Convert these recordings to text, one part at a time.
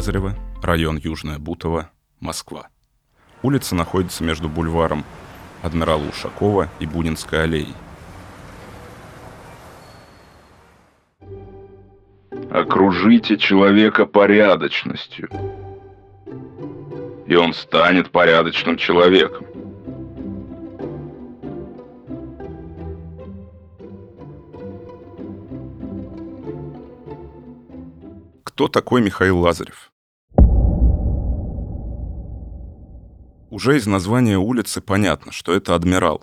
Лазарева, район Южная Бутово, Москва. Улица находится между бульваром Адмирала Ушакова и Бунинской аллеей. Окружите человека порядочностью, и он станет порядочным человеком. Кто такой Михаил Лазарев? Уже из названия улицы понятно, что это адмирал.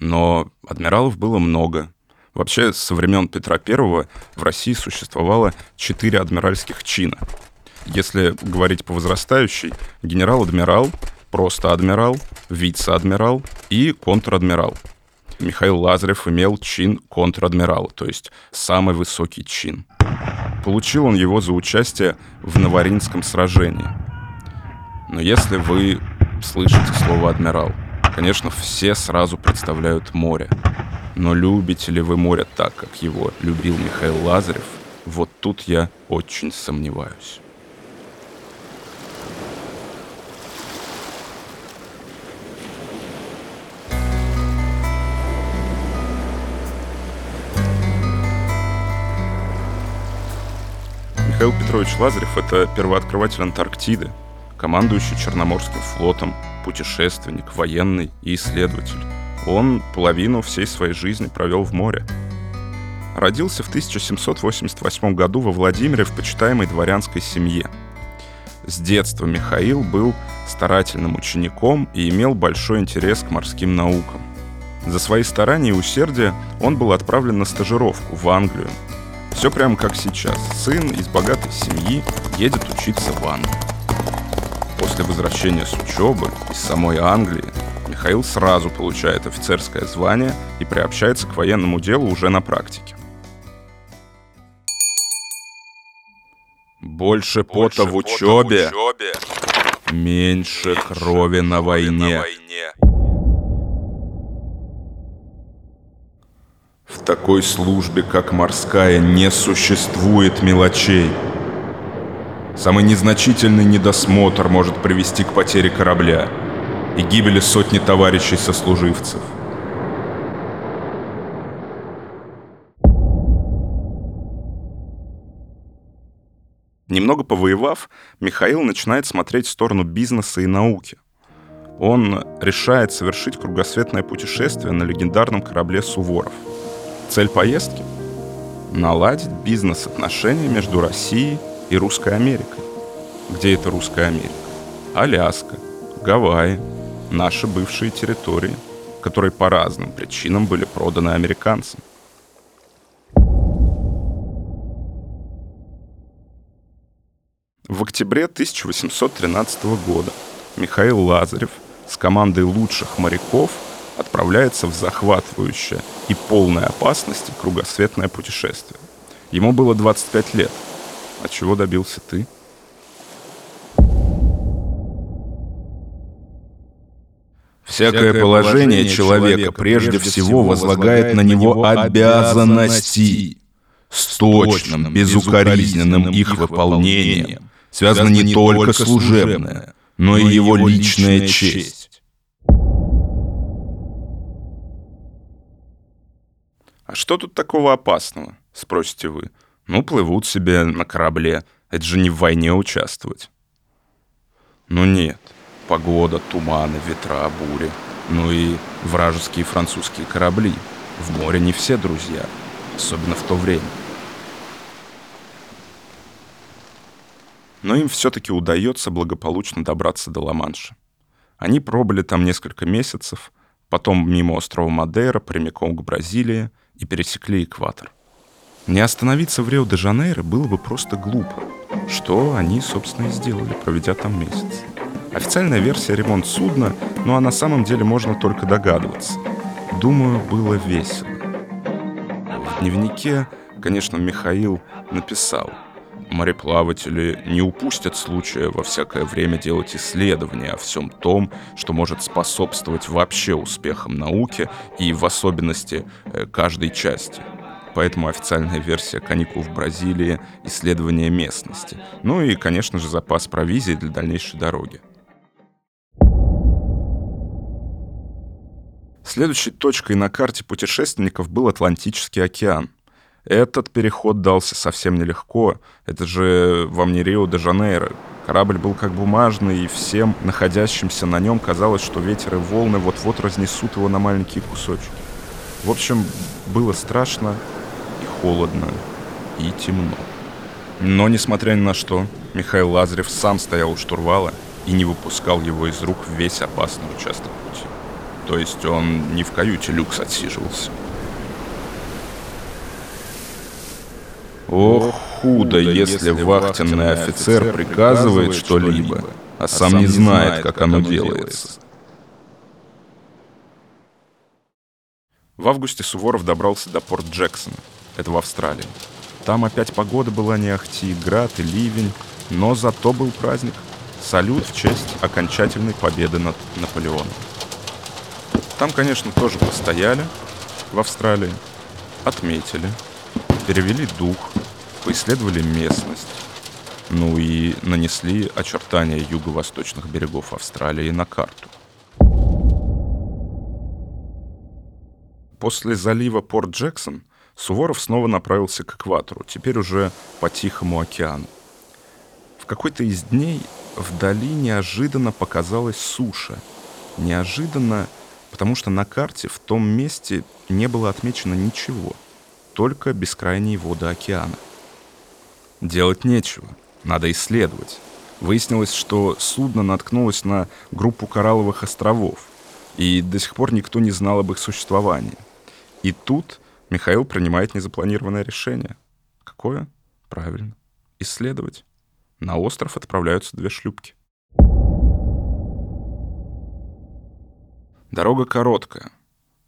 Но адмиралов было много. Вообще, со времен Петра I в России существовало четыре адмиральских чина. Если говорить по возрастающей, генерал-адмирал, просто адмирал, вице-адмирал и контр-адмирал. Михаил Лазарев имел чин контр-адмирала, то есть самый высокий чин. Получил он его за участие в Новоринском сражении. Но если вы слышите слово «адмирал», конечно, все сразу представляют море. Но любите ли вы море так, как его любил Михаил Лазарев, вот тут я очень сомневаюсь. Михаил Петрович Лазарев — это первооткрыватель Антарктиды, командующий Черноморским флотом, путешественник, военный и исследователь. Он половину всей своей жизни провел в море. Родился в 1788 году во Владимире в почитаемой дворянской семье. С детства Михаил был старательным учеником и имел большой интерес к морским наукам. За свои старания и усердие он был отправлен на стажировку в Англию, все прямо как сейчас. Сын из богатой семьи едет учиться в Англию. После возвращения с учебы из самой Англии Михаил сразу получает офицерское звание и приобщается к военному делу уже на практике. Больше пота в учебе, меньше крови на войне. В такой службе, как морская, не существует мелочей. Самый незначительный недосмотр может привести к потере корабля и гибели сотни товарищей-сослуживцев. Немного повоевав, Михаил начинает смотреть в сторону бизнеса и науки. Он решает совершить кругосветное путешествие на легендарном корабле «Суворов». Цель поездки — наладить бизнес-отношения между Россией и Русской Америкой. Где это Русская Америка? Аляска, Гавайи, наши бывшие территории, которые по разным причинам были проданы американцам. В октябре 1813 года Михаил Лазарев с командой лучших моряков – отправляется в захватывающее и полной опасности кругосветное путешествие. Ему было 25 лет. А чего добился ты? Всякое положение человека прежде всего возлагает на него обязанности. С точным, безукоризненным их выполнением связано не только служебное, но и его личная честь. А что тут такого опасного, спросите вы? Ну, плывут себе на корабле, это же не в войне участвовать. Ну нет, погода, туманы, ветра, бури, ну и вражеские французские корабли. В море не все друзья, особенно в то время. Но им все-таки удается благополучно добраться до Ла-Манша. Они пробыли там несколько месяцев, потом мимо острова Мадейра прямиком к Бразилии, и пересекли экватор. Не остановиться в Рио-де-Жанейро было бы просто глупо, что они, собственно, и сделали, проведя там месяц. Официальная версия ремонт судна, ну а на самом деле можно только догадываться. Думаю, было весело. В дневнике, конечно, Михаил написал – Мореплаватели не упустят случая во всякое время делать исследования о всем том, что может способствовать вообще успехам науки и в особенности э, каждой части. Поэтому официальная версия каникул в Бразилии — исследование местности. Ну и, конечно же, запас провизии для дальнейшей дороги. Следующей точкой на карте путешественников был Атлантический океан. Этот переход дался совсем нелегко. Это же вам не Рио-де-Жанейро. Корабль был как бумажный, и всем находящимся на нем казалось, что ветер и волны вот-вот разнесут его на маленькие кусочки. В общем, было страшно холодно, и темно. Но, несмотря ни на что, Михаил Лазарев сам стоял у штурвала и не выпускал его из рук весь опасный участок пути. То есть он не в каюте люкс отсиживался. Ох, худо, если вахтенный офицер приказывает что-либо, а сам не знает, как оно делается. В августе Суворов добрался до порт Джексона. Это в Австралии. Там опять погода была не ахти, град и ливень, но зато был праздник. Салют в честь окончательной победы над Наполеоном. Там, конечно, тоже постояли в Австралии, отметили, перевели дух, поисследовали местность, ну и нанесли очертания юго-восточных берегов Австралии на карту. После залива Порт Джексон Суворов снова направился к экватору, теперь уже по Тихому океану. В какой-то из дней вдали неожиданно показалась суша. Неожиданно потому что на карте в том месте не было отмечено ничего, только бескрайние воды океана. Делать нечего, надо исследовать. Выяснилось, что судно наткнулось на группу коралловых островов, и до сих пор никто не знал об их существовании. И тут Михаил принимает незапланированное решение. Какое? Правильно. Исследовать. На остров отправляются две шлюпки. Дорога короткая,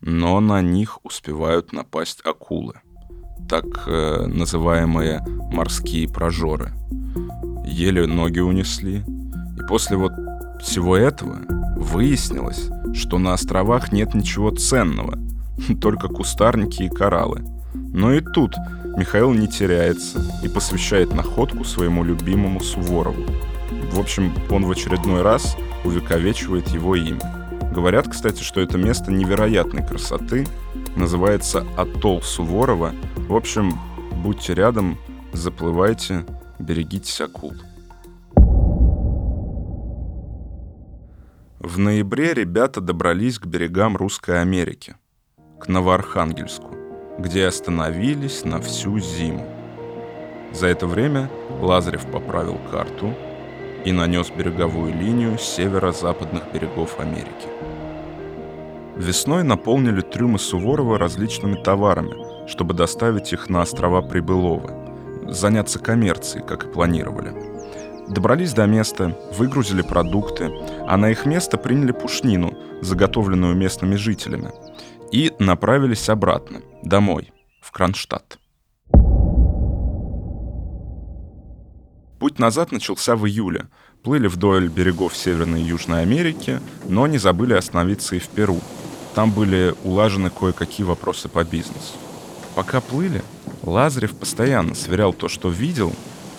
но на них успевают напасть акулы, так э, называемые морские прожоры. Еле ноги унесли, и после вот всего этого выяснилось, что на островах нет ничего ценного, только кустарники и кораллы. Но и тут Михаил не теряется и посвящает находку своему любимому Суворову. В общем, он в очередной раз увековечивает его имя. Говорят, кстати, что это место невероятной красоты. Называется Атолл Суворова. В общем, будьте рядом, заплывайте, берегитесь акул. В ноябре ребята добрались к берегам Русской Америки, к Новоархангельску, где остановились на всю зиму. За это время Лазарев поправил карту и нанес береговую линию северо-западных берегов Америки. Весной наполнили трюмы Суворова различными товарами, чтобы доставить их на острова Прибылова, заняться коммерцией, как и планировали. Добрались до места, выгрузили продукты, а на их место приняли пушнину, заготовленную местными жителями, и направились обратно, домой, в Кронштадт. Путь назад начался в июле. Плыли вдоль берегов Северной и Южной Америки, но не забыли остановиться и в Перу, там были улажены кое-какие вопросы по бизнесу. Пока плыли, Лазарев постоянно сверял то, что видел,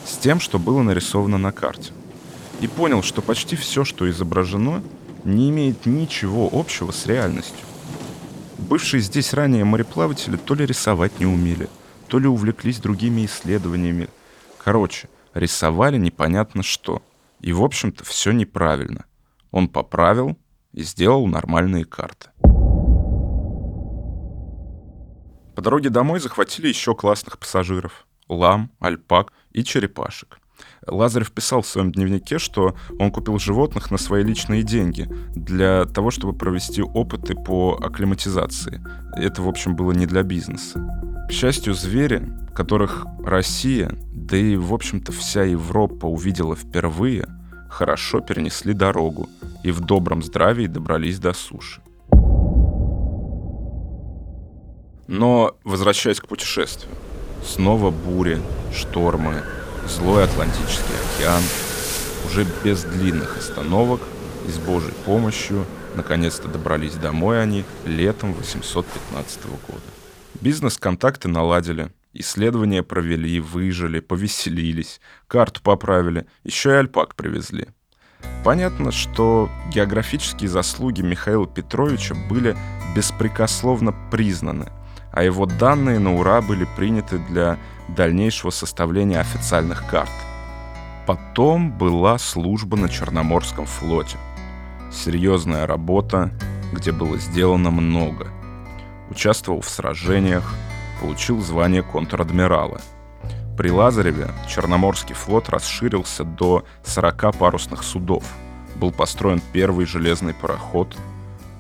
с тем, что было нарисовано на карте. И понял, что почти все, что изображено, не имеет ничего общего с реальностью. Бывшие здесь ранее мореплаватели то ли рисовать не умели, то ли увлеклись другими исследованиями. Короче, рисовали непонятно что. И, в общем-то, все неправильно. Он поправил и сделал нормальные карты. По дороге домой захватили еще классных пассажиров. Лам, альпак и черепашек. Лазарев писал в своем дневнике, что он купил животных на свои личные деньги для того, чтобы провести опыты по акклиматизации. Это, в общем, было не для бизнеса. К счастью, звери, которых Россия, да и, в общем-то, вся Европа увидела впервые, хорошо перенесли дорогу и в добром здравии добрались до суши. Но, возвращаясь к путешествию, снова бури, штормы, злой Атлантический океан, уже без длинных остановок и с Божьей помощью наконец-то добрались домой они летом 815 года. Бизнес-контакты наладили, исследования провели, выжили, повеселились, карту поправили, еще и альпак привезли. Понятно, что географические заслуги Михаила Петровича были беспрекословно признаны, а его данные на ура были приняты для дальнейшего составления официальных карт. Потом была служба на Черноморском флоте. Серьезная работа, где было сделано много. Участвовал в сражениях, получил звание контр-адмирала. При Лазареве Черноморский флот расширился до 40 парусных судов. Был построен первый железный пароход.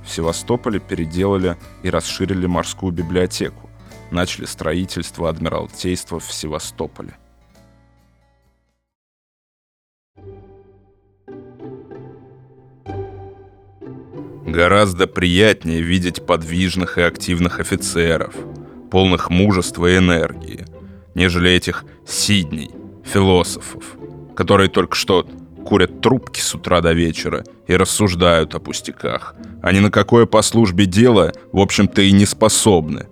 В Севастополе переделали и расширили морскую библиотеку. Начали строительство адмиралтейства в Севастополе. Гораздо приятнее видеть подвижных и активных офицеров, полных мужества и энергии, нежели этих сидней, философов, которые только что курят трубки с утра до вечера и рассуждают о пустяках. Они на какое по службе дело, в общем-то, и не способны.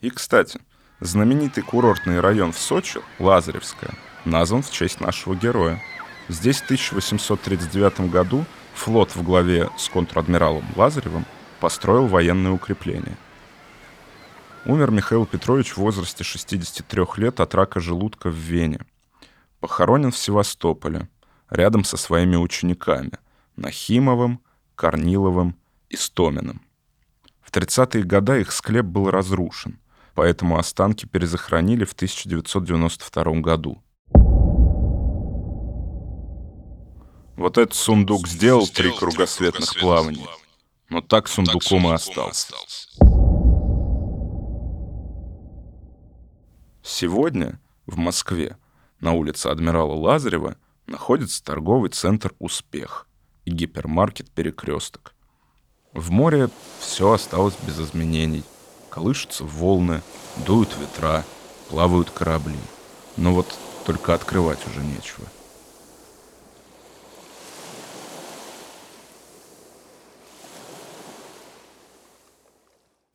И, кстати, знаменитый курортный район в Сочи, Лазаревская, назван в честь нашего героя – Здесь в 1839 году флот в главе с контр-адмиралом Лазаревым построил военные укрепления. Умер Михаил Петрович в возрасте 63 лет от рака желудка в Вене. Похоронен в Севастополе, рядом со своими учениками Нахимовым, Корниловым и Стоминым. В 30-е годы их склеп был разрушен, поэтому останки перезахоронили в 1992 году. Вот этот сундук сделал три кругосветных плавания, но так сундуком и остался. Сегодня в Москве на улице Адмирала Лазарева находится торговый центр «Успех» и гипермаркет «Перекресток». В море все осталось без изменений. Колышутся волны, дуют ветра, плавают корабли. Но вот только открывать уже нечего.